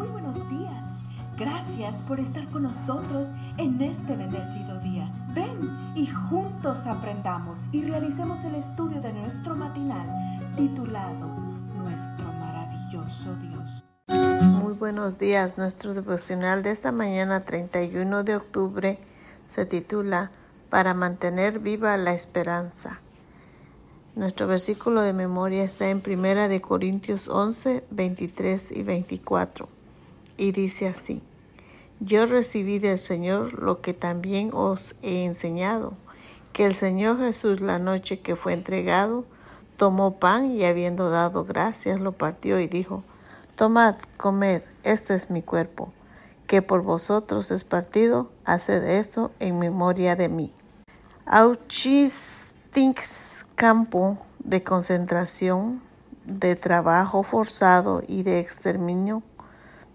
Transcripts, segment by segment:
Muy buenos días. Gracias por estar con nosotros en este bendecido día. Ven y juntos aprendamos y realicemos el estudio de nuestro matinal titulado Nuestro maravilloso Dios. Muy buenos días. Nuestro devocional de esta mañana 31 de octubre se titula Para mantener viva la esperanza. Nuestro versículo de memoria está en Primera de Corintios 11, 23 y 24 y dice así: Yo recibí del Señor lo que también os he enseñado, que el Señor Jesús la noche que fue entregado tomó pan y habiendo dado gracias lo partió y dijo: Tomad, comed, este es mi cuerpo, que por vosotros es partido, haced esto en memoria de mí. Auchis campo de concentración, de trabajo forzado y de exterminio,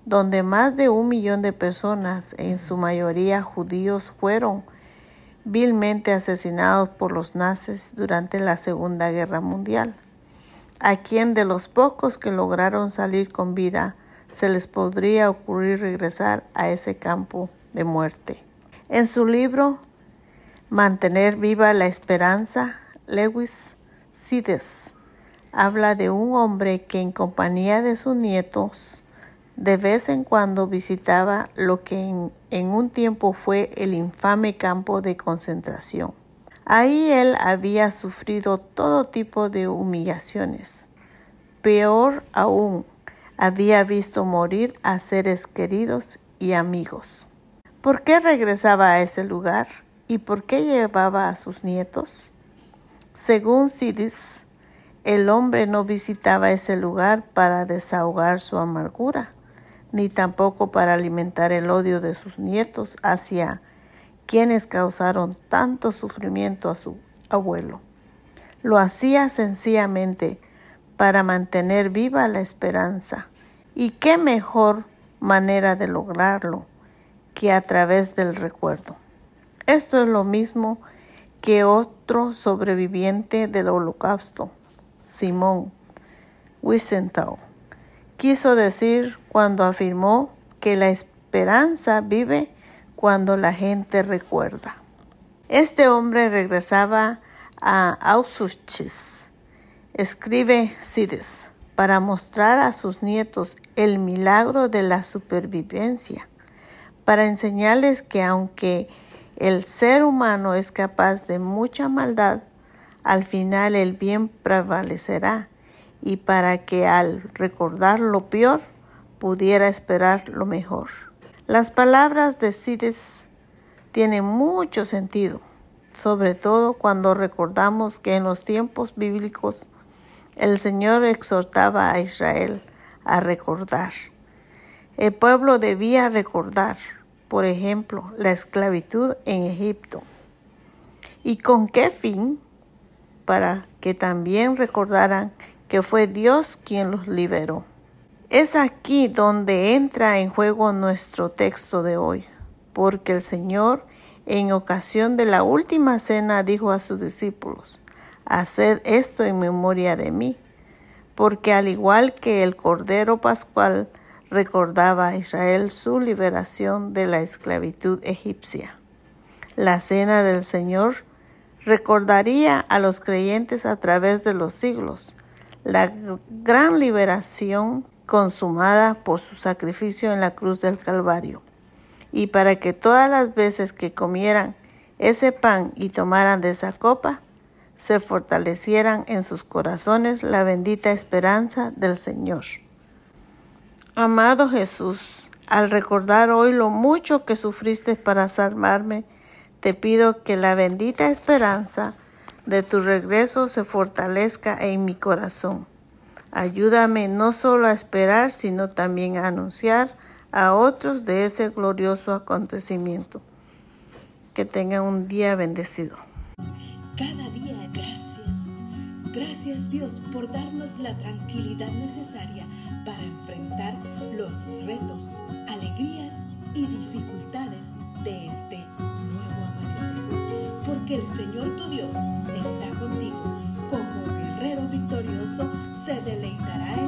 donde más de un millón de personas, en su mayoría judíos, fueron vilmente asesinados por los nazis durante la Segunda Guerra Mundial. A quien de los pocos que lograron salir con vida se les podría ocurrir regresar a ese campo de muerte. En su libro Mantener viva la esperanza, Lewis Sides habla de un hombre que en compañía de sus nietos de vez en cuando visitaba lo que en, un tiempo fue el infame campo de concentración. Ahí él había sufrido todo tipo de humillaciones. Peor aún, había visto morir a seres queridos y amigos. ¿Por qué regresaba a ese lugar? ¿Y por qué llevaba a sus nietos? Según Sidis, el hombre no visitaba ese lugar para desahogar su amargura, ni tampoco para alimentar el odio de sus nietos hacia quienes causaron tanto sufrimiento a su abuelo. Lo hacía sencillamente para mantener viva la esperanza. ¿Y qué mejor manera de lograrlo que a través del recuerdo? Esto es lo mismo que otro sobreviviente del holocausto, Simón Wiesenthal, quiso decir cuando afirmó que la esperanza vive cuando la gente recuerda. Este hombre regresaba a Auschwitz, escribe Sides, para mostrar a sus nietos el milagro de la supervivencia, para enseñarles que aunque el ser humano es capaz de mucha maldad, al final el bien prevalecerá y para que al recordar lo peor pudiera esperar lo mejor. Las palabras de Sides tienen mucho sentido, sobre todo cuando recordamos que en los tiempos bíblicos el Señor exhortaba a Israel a recordar. El pueblo debía recordar por ejemplo, la esclavitud en Egipto. ¿Y con qué fin? Para que también recordaran que fue Dios quien los liberó. Es aquí donde entra en juego nuestro texto de hoy, porque el Señor en ocasión de la última cena dijo a sus discípulos, Haced esto en memoria de mí, porque al igual que el Cordero Pascual recordaba a Israel su liberación de la esclavitud egipcia. La cena del Señor recordaría a los creyentes a través de los siglos la gran liberación consumada por su sacrificio en la cruz del Calvario, y para que todas las veces que comieran ese pan y tomaran de esa copa, se fortalecieran en sus corazones la bendita esperanza del Señor. Amado Jesús, al recordar hoy lo mucho que sufriste para salvarme, te pido que la bendita esperanza de tu regreso se fortalezca en mi corazón. Ayúdame no solo a esperar, sino también a anunciar a otros de ese glorioso acontecimiento. Que tengan un día bendecido. Cada día gracias. Gracias Dios por darnos la tranquilidad necesaria para enfrentar los retos, alegrías y dificultades el Señor tu Dios está contigo. Como guerrero victorioso se deleitará en